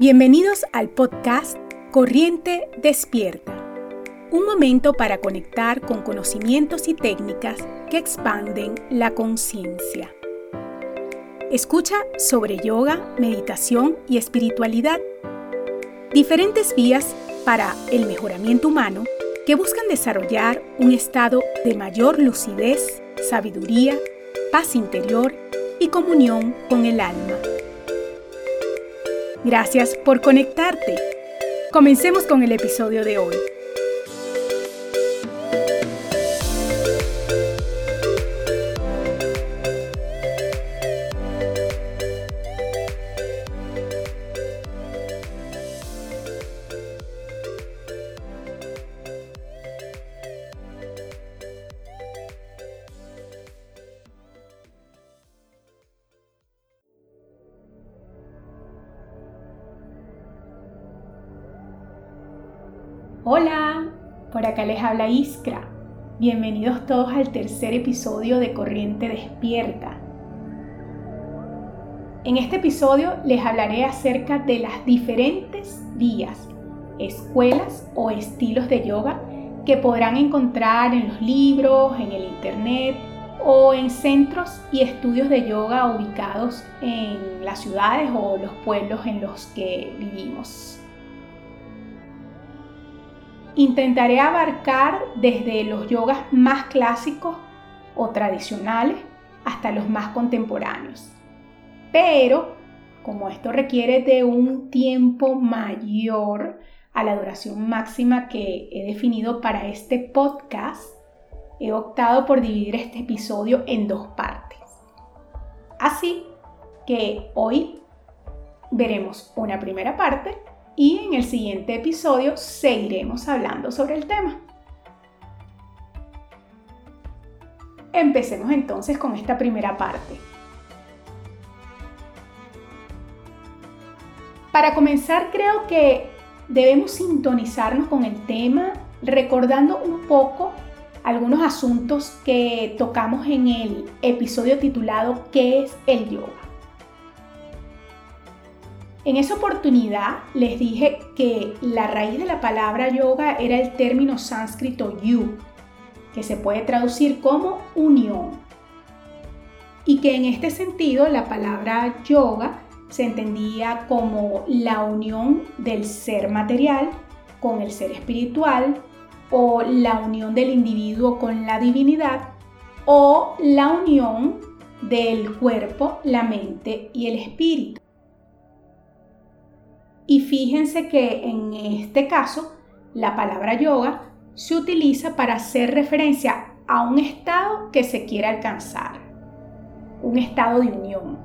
Bienvenidos al podcast Corriente Despierta, un momento para conectar con conocimientos y técnicas que expanden la conciencia. Escucha sobre yoga, meditación y espiritualidad, diferentes vías para el mejoramiento humano que buscan desarrollar un estado de mayor lucidez, sabiduría, paz interior y comunión con el alma. Gracias por conectarte. Comencemos con el episodio de hoy. Hola, por acá les habla Iskra. Bienvenidos todos al tercer episodio de Corriente Despierta. En este episodio les hablaré acerca de las diferentes vías, escuelas o estilos de yoga que podrán encontrar en los libros, en el internet o en centros y estudios de yoga ubicados en las ciudades o los pueblos en los que vivimos. Intentaré abarcar desde los yogas más clásicos o tradicionales hasta los más contemporáneos. Pero, como esto requiere de un tiempo mayor a la duración máxima que he definido para este podcast, he optado por dividir este episodio en dos partes. Así que hoy veremos una primera parte y en el siguiente episodio seguiremos hablando sobre el tema. Empecemos entonces con esta primera parte. Para comenzar creo que debemos sintonizarnos con el tema recordando un poco algunos asuntos que tocamos en el episodio titulado ¿Qué es el yoga? En esa oportunidad les dije que la raíz de la palabra yoga era el término sánscrito yu, que se puede traducir como unión. Y que en este sentido la palabra yoga se entendía como la unión del ser material con el ser espiritual o la unión del individuo con la divinidad o la unión del cuerpo, la mente y el espíritu. Y fíjense que en este caso la palabra yoga se utiliza para hacer referencia a un estado que se quiere alcanzar, un estado de unión.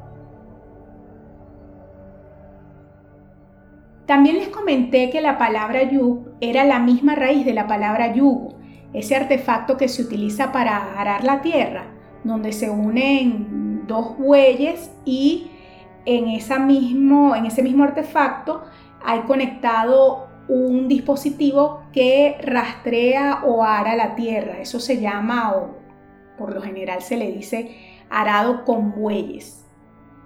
También les comenté que la palabra yug era la misma raíz de la palabra yugo, ese artefacto que se utiliza para arar la tierra, donde se unen dos bueyes y en, ese mismo artefacto hay conectado un dispositivo que rastrea o ara la tierra. Eso se llama, o por lo general se le dice, arado con bueyes.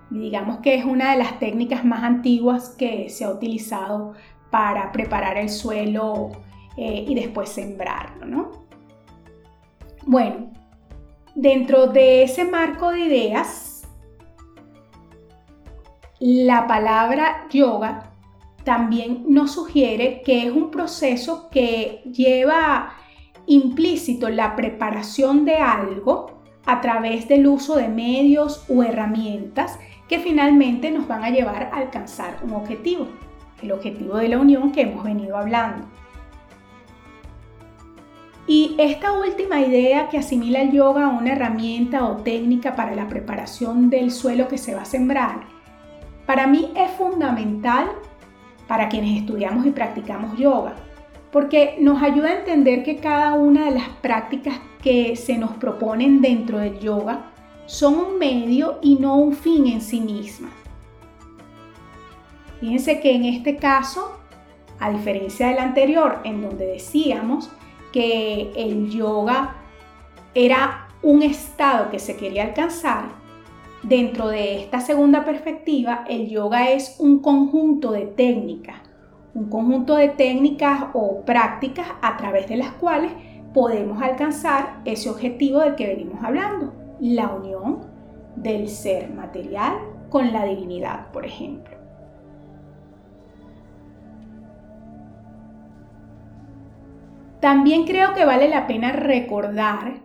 Digamos que es una de las técnicas más antiguas que se ha utilizado para preparar el suelo eh, y después sembrarlo, ¿no? Bueno, dentro de ese marco de ideas, la palabra yoga también nos sugiere que es un proceso que lleva implícito la preparación de algo a través del uso de medios o herramientas que finalmente nos van a llevar a alcanzar un objetivo, el objetivo de la unión que hemos venido hablando. Y esta última idea que asimila el yoga a una herramienta o técnica para la preparación del suelo que se va a sembrar, para mí es fundamental para quienes estudiamos y practicamos yoga, porque nos ayuda a entender que cada una de las prácticas que se nos proponen dentro del yoga son un medio y no un fin en sí mismas. Fíjense que en este caso, a diferencia del anterior, en donde decíamos que el yoga era un estado que se quería alcanzar, Dentro de esta segunda perspectiva, el yoga es un conjunto de técnicas, un conjunto de técnicas o prácticas a través de las cuales podemos alcanzar ese objetivo del que venimos hablando, la unión del ser material con la divinidad, por ejemplo. También creo que vale la pena recordar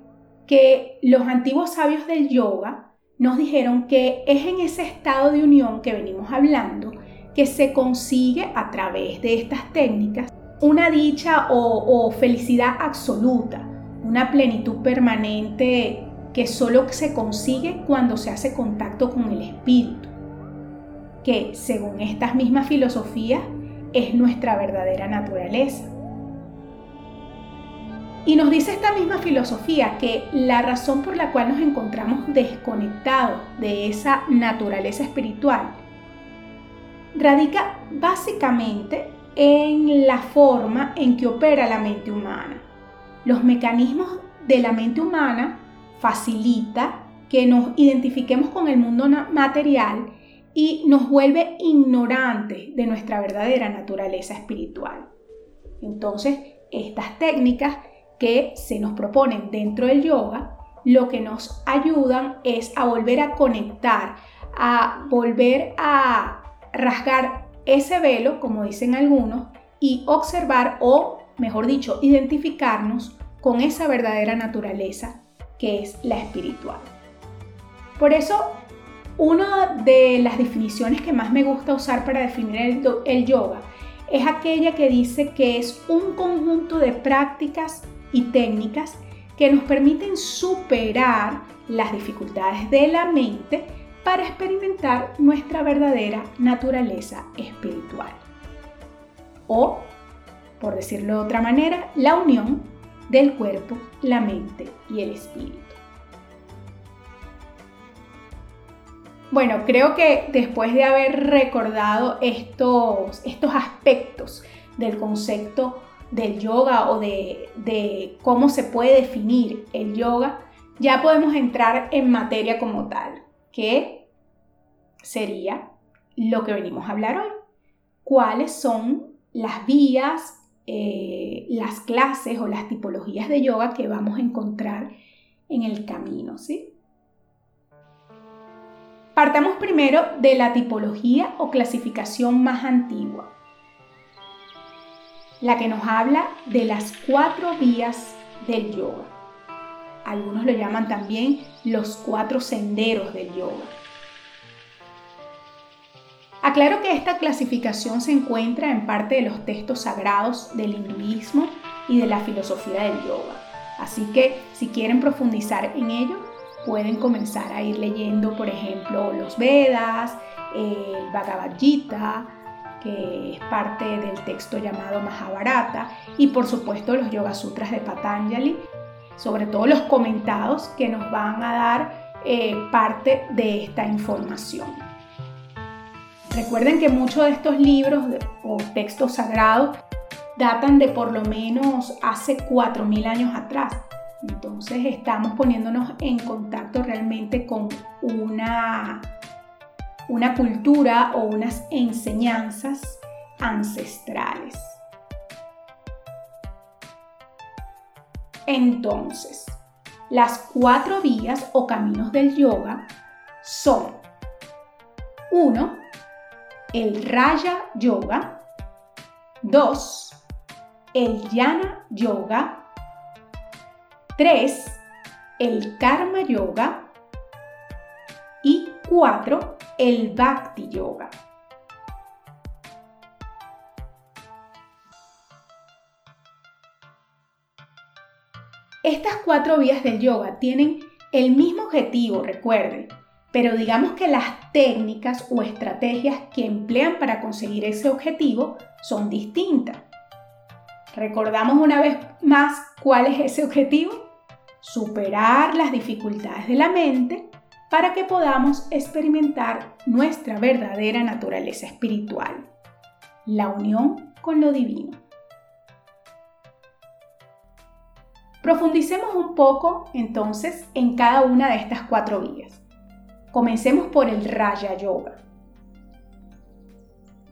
que los antiguos sabios del yoga nos dijeron que es en ese estado de unión que venimos hablando que se consigue a través de estas técnicas una dicha o, felicidad absoluta, una plenitud permanente que solo se consigue cuando se hace contacto con el espíritu, que según estas mismas filosofías es nuestra verdadera naturaleza. Y nos dice esta misma filosofía que la razón por la cual nos encontramos desconectados de esa naturaleza espiritual radica básicamente en la forma en que opera la mente humana. Los mecanismos de la mente humana facilita que nos identifiquemos con el mundo material y nos vuelve ignorantes de nuestra verdadera naturaleza espiritual. Entonces, estas técnicas que se nos proponen dentro del yoga, lo que nos ayudan es a volver a conectar, a volver a rasgar ese velo, como dicen algunos, y observar o, mejor dicho, identificarnos con esa verdadera naturaleza que es la espiritual. Por eso, una de las definiciones que más me gusta usar para definir el, el yoga es aquella que dice que es un conjunto de prácticas y técnicas que nos permiten superar las dificultades de la mente para experimentar nuestra verdadera naturaleza espiritual. O, por decirlo de otra manera, la unión del cuerpo, la mente y el espíritu. Bueno, creo que después de haber recordado estos, estos aspectos del concepto del yoga o de, cómo se puede definir el yoga, ya podemos entrar en materia como tal, que sería lo que venimos a hablar hoy. ¿Cuáles son las vías, eh, las clases o las tipologías de yoga que vamos a encontrar en el camino? ¿sí? Partamos primero de la tipología o clasificación más antigua, la que nos habla de las cuatro vías del yoga. Algunos lo llaman también los cuatro senderos del yoga. Aclaro que esta clasificación se encuentra en parte de los textos sagrados del hinduismo y de la filosofía del yoga. Así que si quieren profundizar en ello, pueden comenzar a ir leyendo, por ejemplo, los Vedas, el Bhagavad Gita, que es parte del texto llamado Mahabharata, y por supuesto los Yoga Sutras de Patanjali, sobre todo los comentados que nos van a dar eh, parte de esta información. Recuerden que muchos de estos libros o textos sagrados datan de por lo menos hace 4.000 años atrás. Entonces estamos poniéndonos en contacto realmente con una una cultura o unas enseñanzas ancestrales. Entonces, las cuatro vías o caminos del yoga son 1. El Raya Yoga 2. El Yana Yoga 3. El Karma Yoga y 4 el Bhakti Yoga. Estas cuatro vías del yoga tienen el mismo objetivo, recuerden, pero digamos que las técnicas o estrategias que emplean para conseguir ese objetivo son distintas. Recordamos una vez más cuál es ese objetivo. Superar las dificultades de la mente para que podamos experimentar nuestra verdadera naturaleza espiritual, la unión con lo divino. Profundicemos un poco entonces en cada una de estas cuatro vías. Comencemos por el Raya Yoga.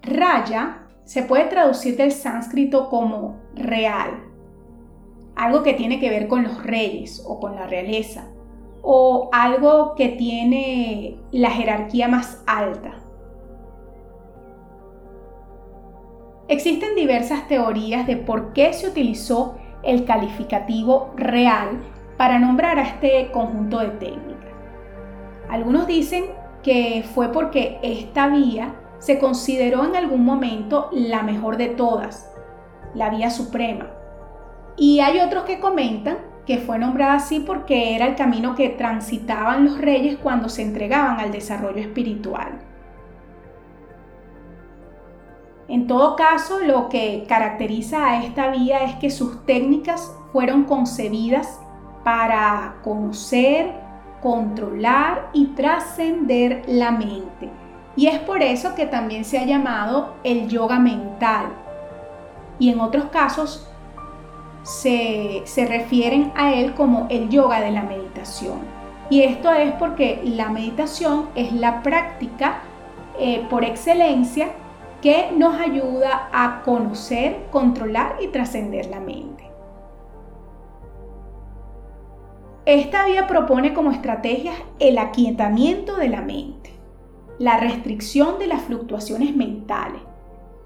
Raya se puede traducir del sánscrito como real, algo que tiene que ver con los reyes o con la realeza, o algo que tiene la jerarquía más alta. Existen diversas teorías de por qué se utilizó el calificativo real para nombrar a este conjunto de técnicas. Algunos dicen que fue porque esta vía se consideró en algún momento la mejor de todas, la vía suprema. Y hay otros que comentan que fue nombrada así porque era el camino que transitaban los reyes cuando se entregaban al desarrollo espiritual. En todo caso, lo que caracteriza a esta vía es que sus técnicas fueron concebidas para conocer, controlar y trascender la mente y es por eso que también se ha llamado el yoga mental. Y en otros casos se, refieren a él como el yoga de la meditación. Y esto es porque la meditación es la práctica eh, por excelencia que nos ayuda a conocer, controlar y trascender la mente. Esta vía propone como estrategia el aquietamiento de la mente la restricción de las fluctuaciones mentales.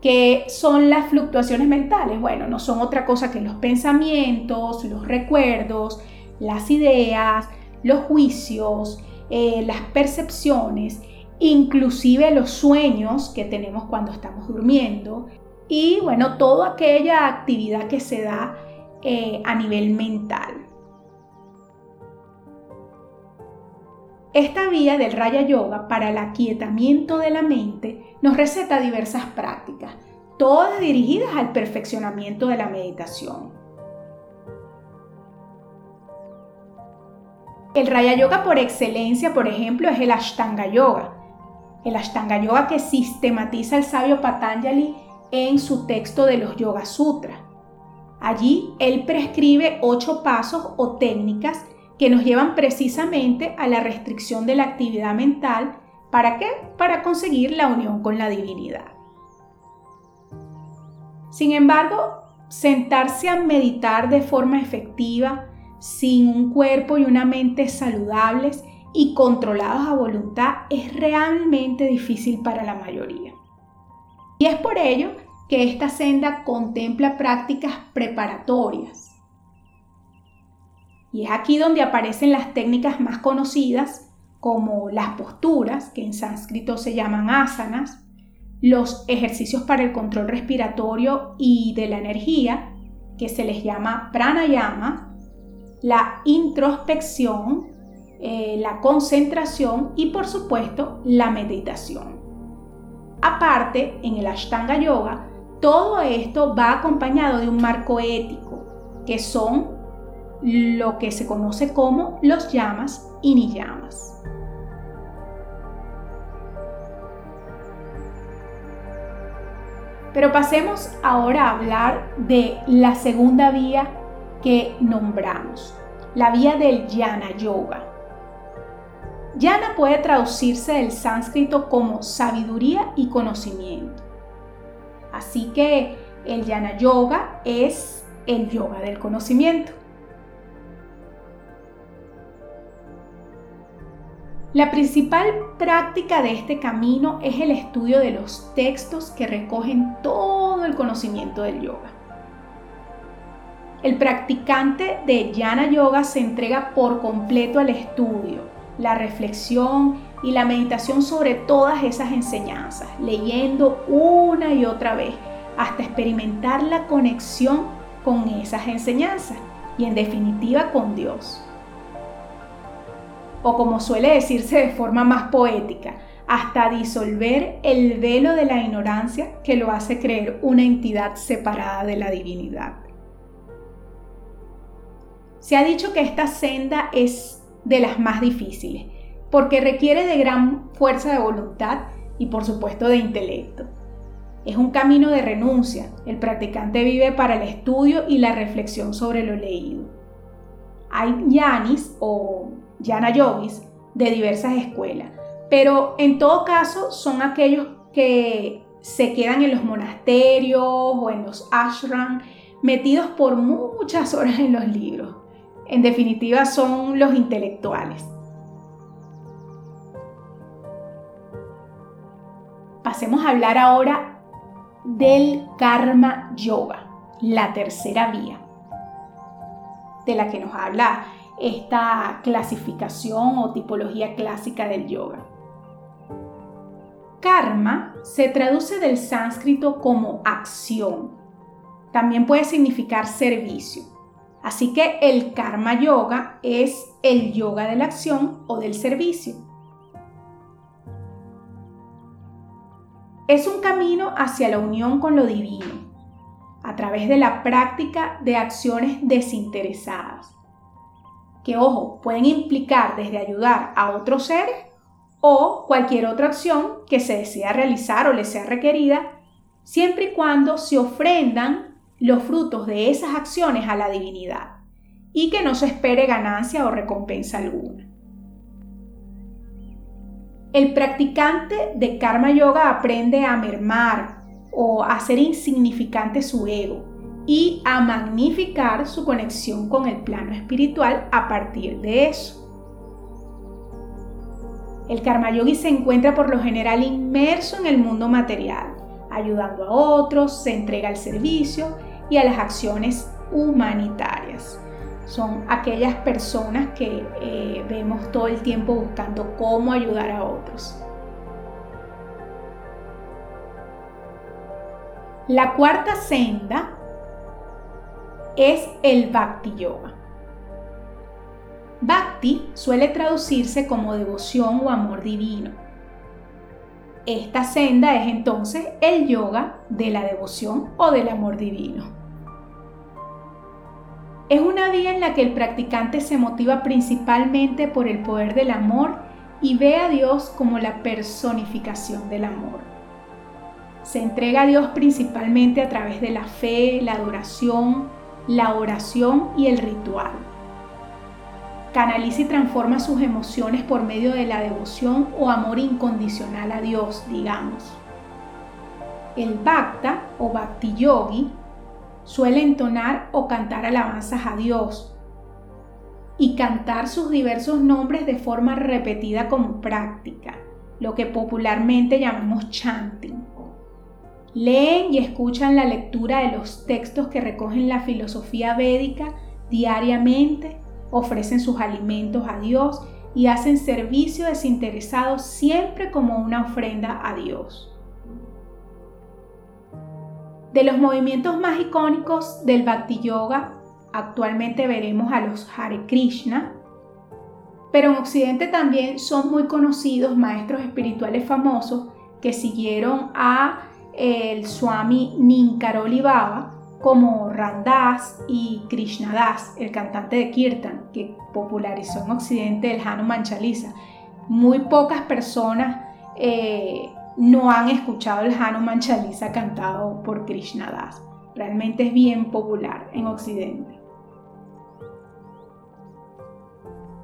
¿Qué son las fluctuaciones mentales? Bueno, no son otra cosa que los pensamientos, los recuerdos, las ideas, los juicios, eh, las percepciones, inclusive los sueños que tenemos cuando estamos durmiendo y bueno, toda aquella actividad que se da eh, a nivel mental. Esta vía del Raya Yoga para el aquietamiento de la mente nos receta diversas prácticas, todas dirigidas al perfeccionamiento de la meditación. El Raya Yoga por excelencia, por ejemplo, es el Ashtanga Yoga. El Ashtanga Yoga que sistematiza el sabio Patanjali en su texto de los Yoga Sutras. Allí él prescribe ocho pasos o técnicas que nos llevan precisamente a la restricción de la actividad mental. ¿Para qué? Para conseguir la unión con la divinidad. Sin embargo, sentarse a meditar de forma efectiva, sin un cuerpo y una mente saludables y controlados a voluntad, es realmente difícil para la mayoría. Y es por ello que esta senda contempla prácticas preparatorias y es aquí donde aparecen las técnicas más conocidas como las posturas, que en sánscrito se llaman asanas, los ejercicios para el control respiratorio y de la energía, que se les llama pranayama, la introspección, eh, la concentración y por supuesto la meditación. Aparte, en el Ashtanga Yoga, todo esto va acompañado de un marco ético, que son lo que se conoce como los llamas y ni llamas. Pero pasemos ahora a hablar de la segunda vía que nombramos, la vía del Jnana Yoga. Jnana puede traducirse del sánscrito como sabiduría y conocimiento. Así que el Jnana Yoga es el yoga del conocimiento. La principal práctica de este camino es el estudio de los textos que recogen todo el conocimiento del yoga. El practicante de Jnana Yoga se entrega por completo al estudio, la reflexión y la meditación sobre todas esas enseñanzas, leyendo una y otra vez hasta experimentar la conexión con esas enseñanzas y en definitiva con Dios o como suele decirse de forma más poética, hasta disolver el velo de la ignorancia que lo hace creer una entidad separada de la divinidad. Se ha dicho que esta senda es de las más difíciles, porque requiere de gran fuerza de voluntad y por supuesto de intelecto. Es un camino de renuncia. El practicante vive para el estudio y la reflexión sobre lo leído. Hay yanis o Yana Yogis de diversas escuelas. pero en todo caso son aquellos que se quedan en los monasterios o en los ashram metidos por muchas horas en los libros. En definitiva son los intelectuales. Pasemos a hablar ahora del karma yoga, la tercera vía, de la que nos habla esta clasificación o tipología clásica del yoga. Karma se traduce del sánscrito como acción. También puede significar servicio. Así que el karma yoga es el yoga de la acción o del servicio. Es un camino hacia la unión con lo divino, a través de la práctica de acciones desinteresadas, que ojo, pueden implicar desde ayudar a otros seres o cualquier otra acción que se desea realizar o le sea requerida, siempre y cuando se ofrendan los frutos de esas acciones a la divinidad y que no se espere ganancia o recompensa alguna. El practicante de karma yoga aprende a mermar o a hacer insignificante su ego y a magnificar su conexión con el plano espiritual a partir de eso. El karma yogi se encuentra por lo general inmerso en el mundo material, ayudando a otros, se entrega al servicio y a las acciones humanitarias. Son aquellas personas que eh, vemos todo el tiempo buscando cómo ayudar a otros. La cuarta senda es el Bhakti Yoga. Bhakti suele traducirse como devoción o amor divino. Esta senda es entonces el yoga de la devoción o del amor divino. Es una vía en la que el practicante se motiva principalmente por el poder del amor y ve a Dios como la personificación del amor. Se entrega a Dios principalmente a través de la fe, la adoración, la oración y el ritual canaliza y transforma sus emociones por medio de la devoción o amor incondicional a Dios, digamos. El Bhakta o Bhakti Yogi suele entonar o cantar alabanzas a Dios y cantar sus diversos nombres de forma repetida como práctica, lo que popularmente llamamos chanting. Leen y escuchan la lectura de los textos que recogen la filosofía védica diariamente ofrecen sus alimentos a Dios y hacen servicio desinteresado siempre como una ofrenda a Dios. De los movimientos más icónicos del Bhakti Yoga, actualmente veremos a los Hare Krishna, pero en Occidente también son muy conocidos maestros espirituales famosos que siguieron a el Swami Ninkaroli Baba, como Randas y Krishnadas, el cantante de Kirtan, que popularizó en Occidente el Hanuman Chalisa. Muy pocas personas eh, no han escuchado el Hanuman Chalisa cantado por Krishnadas. Realmente es bien popular en Occidente.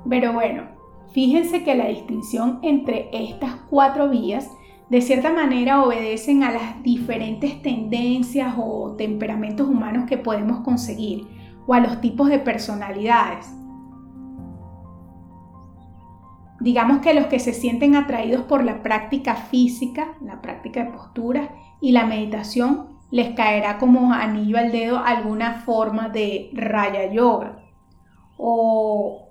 Pero bueno, fíjense que la distinción entre estas cuatro vías de cierta manera obedecen a las diferentes tendencias o temperamentos humanos que podemos conseguir o a los tipos de personalidades. Digamos que los que se sienten atraídos por la práctica física, la práctica de postura y la meditación, les caerá como anillo al dedo alguna forma de raya yoga. O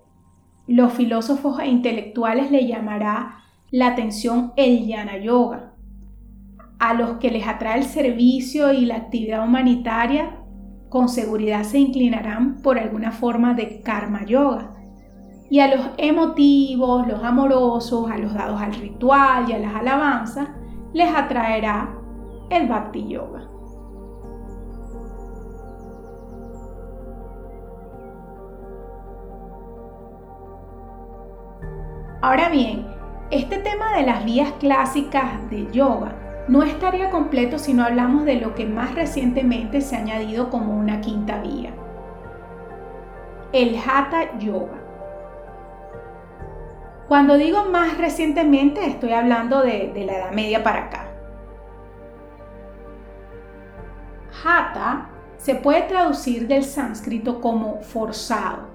los filósofos e intelectuales le llamará la atención el yana yoga. A los que les atrae el servicio y la actividad humanitaria, con seguridad se inclinarán por alguna forma de karma yoga. Y a los emotivos, los amorosos, a los dados al ritual y a las alabanzas, les atraerá el bhakti yoga. Ahora bien, este tema de las vías clásicas de yoga no estaría completo si no hablamos de lo que más recientemente se ha añadido como una quinta vía, el Hatha Yoga. Cuando digo más recientemente, estoy hablando de, la Edad Media para acá. Hatha se puede traducir del sánscrito como forzado,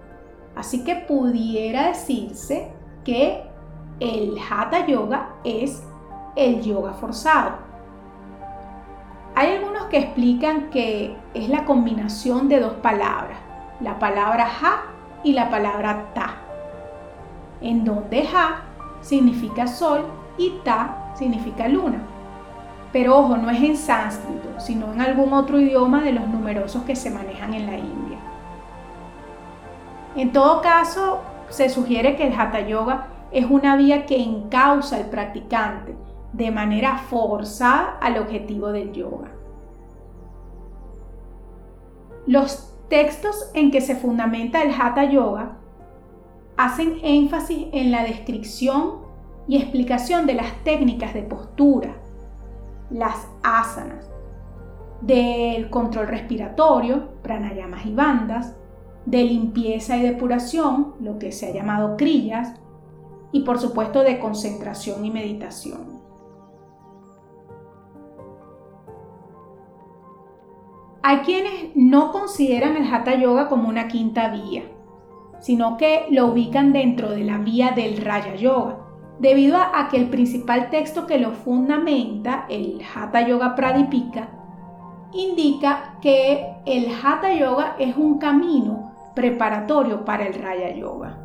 así que pudiera decirse que el Hatha Yoga es el yoga forzado. Hay algunos que explican que es la combinación de dos palabras, la palabra ha y la palabra ta, en donde ha significa sol y ta significa luna. Pero ojo, no es en sánscrito, sino en algún otro idioma de los numerosos que se manejan en la India. En todo caso, se sugiere que el Hatha Yoga es una vía que encausa al practicante de manera forzada al objetivo del yoga. Los textos en que se fundamenta el Hatha Yoga hacen énfasis en la descripción y explicación de las técnicas de postura, las asanas, del control respiratorio, pranayamas y bandas, de limpieza y depuración, lo que se ha llamado crillas, y por supuesto de concentración y meditación. Hay quienes no consideran el Hatha Yoga como una quinta vía, sino que lo ubican dentro de la vía del Raya Yoga, debido a que el principal texto que lo fundamenta, el Hatha Yoga Pradipika, indica que el Hatha Yoga es un camino preparatorio para el Raya Yoga.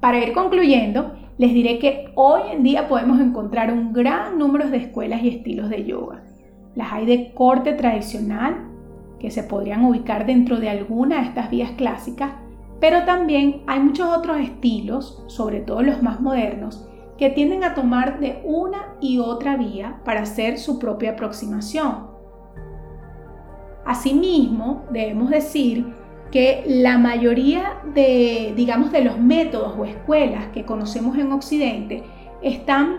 Para ir concluyendo, les diré que hoy en día podemos encontrar un gran número de escuelas y estilos de yoga. Las hay de corte tradicional, que se podrían ubicar dentro de alguna de estas vías clásicas, pero también hay muchos otros estilos, sobre todo los más modernos, que tienden a tomar de una y otra vía para hacer su propia aproximación. Asimismo, debemos decir que la mayoría de, digamos, de los métodos o escuelas que conocemos en Occidente están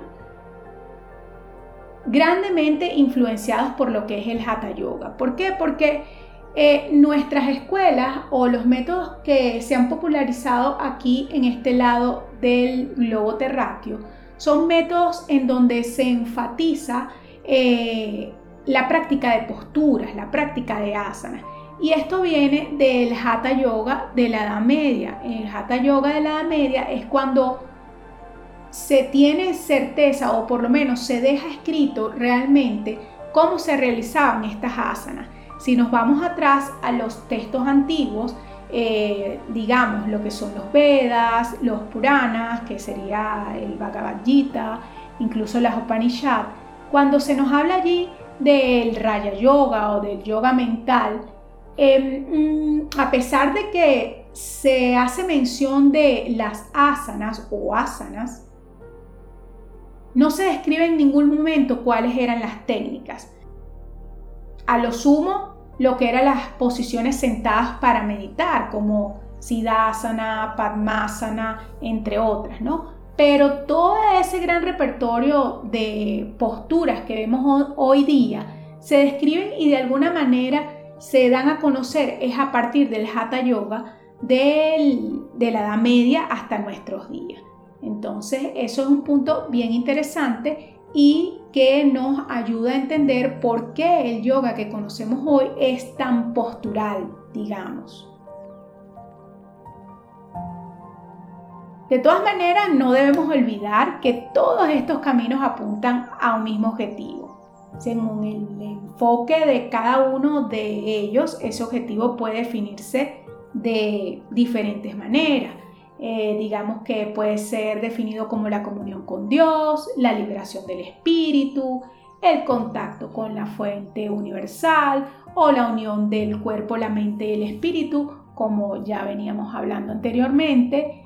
grandemente influenciados por lo que es el Hatha Yoga. ¿Por qué? Porque eh, nuestras escuelas o los métodos que se han popularizado aquí en este lado del globo terráqueo son métodos en donde se enfatiza eh, la práctica de posturas, la práctica de asanas. Y esto viene del Hatha Yoga de la Edad Media. El Hatha Yoga de la Edad Media es cuando se tiene certeza o por lo menos se deja escrito realmente cómo se realizaban estas asanas. Si nos vamos atrás a los textos antiguos, eh, digamos lo que son los Vedas, los Puranas, que sería el Bhagavad Gita, incluso las Upanishads, cuando se nos habla allí del Raya Yoga o del yoga mental, Em, mm, a pesar de que se hace mención de las asanas o asanas, no se describe en ningún momento cuáles eran las técnicas. A lo sumo, lo que eran las posiciones sentadas para meditar, como Siddhasana, Padmasana, entre otras, ¿no? Pero todo ese gran repertorio de posturas que vemos hoy día se describen y de alguna manera se dan a conocer es a partir del Hatha Yoga de la Edad Media hasta nuestros días. Entonces, eso es un punto bien interesante y que nos ayuda a entender por qué el yoga que conocemos hoy es tan postural, digamos. De todas maneras, no debemos olvidar que todos estos caminos apuntan a un mismo objetivo según el enfoque de cada uno de ellos, ese objetivo puede definirse de diferentes maneras. Eh, digamos que puede ser definido como la comunión con Dios, la liberación del espíritu, el contacto con la fuente universal o la unión del cuerpo, la mente y el espíritu, como ya veníamos hablando anteriormente,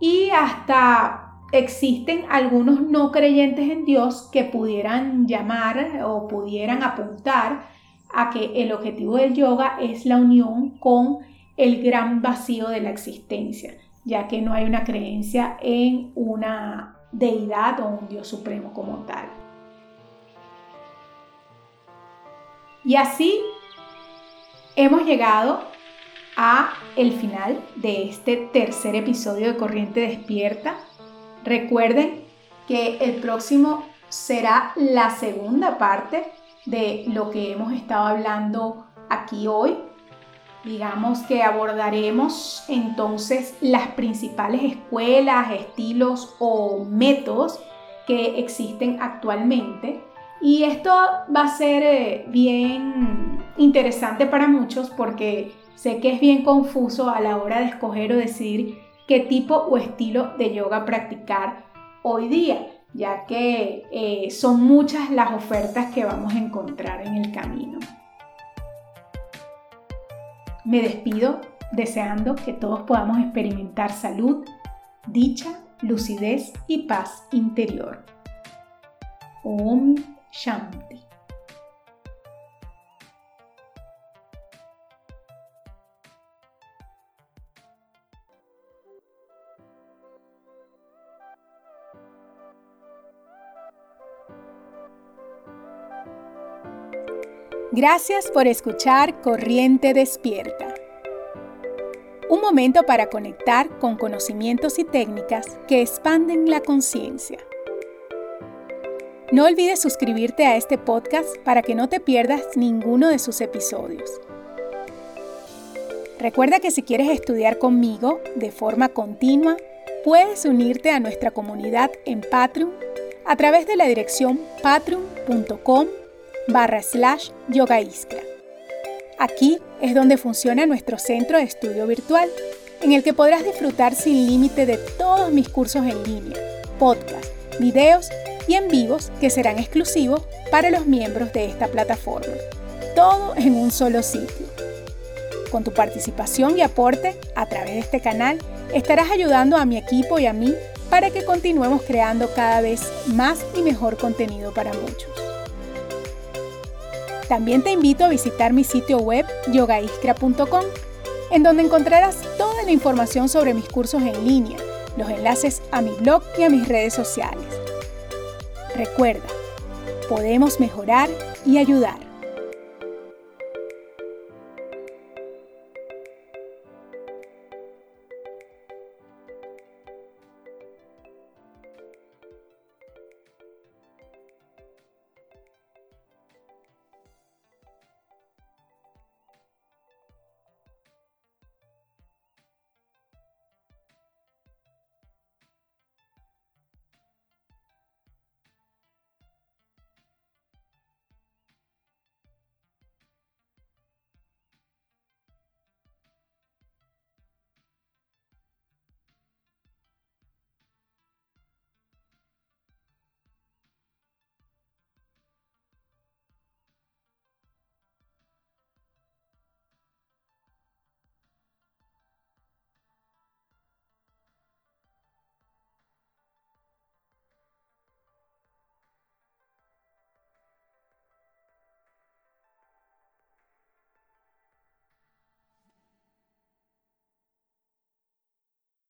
y hasta existen algunos no creyentes en Dios que pudieran llamar o pudieran apuntar a que el objetivo del yoga es la unión con el gran vacío de la existencia, ya que no hay una creencia en una deidad o un Dios supremo como tal. Y así hemos llegado a el final de este tercer episodio de Corriente Despierta. Recuerden que el próximo será la segunda parte de lo que hemos estado hablando aquí hoy. Digamos que abordaremos entonces las principales escuelas, estilos o métodos que existen actualmente. Y esto va a ser eh, bien interesante para muchos porque sé que es bien confuso a la hora de escoger o decidir qué tipo o estilo de yoga practicar hoy día, ya que eh, son muchas las ofertas que vamos a encontrar en el camino. Me despido deseando que todos podamos experimentar salud, dicha, lucidez y paz interior. Om Shanti. Gracias por escuchar Corriente Despierta. Un momento para conectar con conocimientos y técnicas que expanden la conciencia. No olvides suscribirte a este podcast para que no te pierdas ninguno de sus episodios. Recuerda que si quieres estudiar conmigo de forma continua, puedes unirte a nuestra comunidad en Patreon a través de la dirección patreon.com barra slash yoga Aquí es donde funciona nuestro centro de estudio virtual, en el que podrás disfrutar sin límite de todos mis cursos en línea, podcasts, videos y en vivos que serán exclusivos para los miembros de esta plataforma. Todo en un solo sitio. Con tu participación y aporte a través de este canal, estarás ayudando a mi equipo y a mí para que continuemos creando cada vez más y mejor contenido para muchos. También te invito a visitar mi sitio web yogaiskra.com, en donde encontrarás toda la información sobre mis cursos en línea, los enlaces a mi blog y a mis redes sociales. Recuerda, podemos mejorar y ayudar.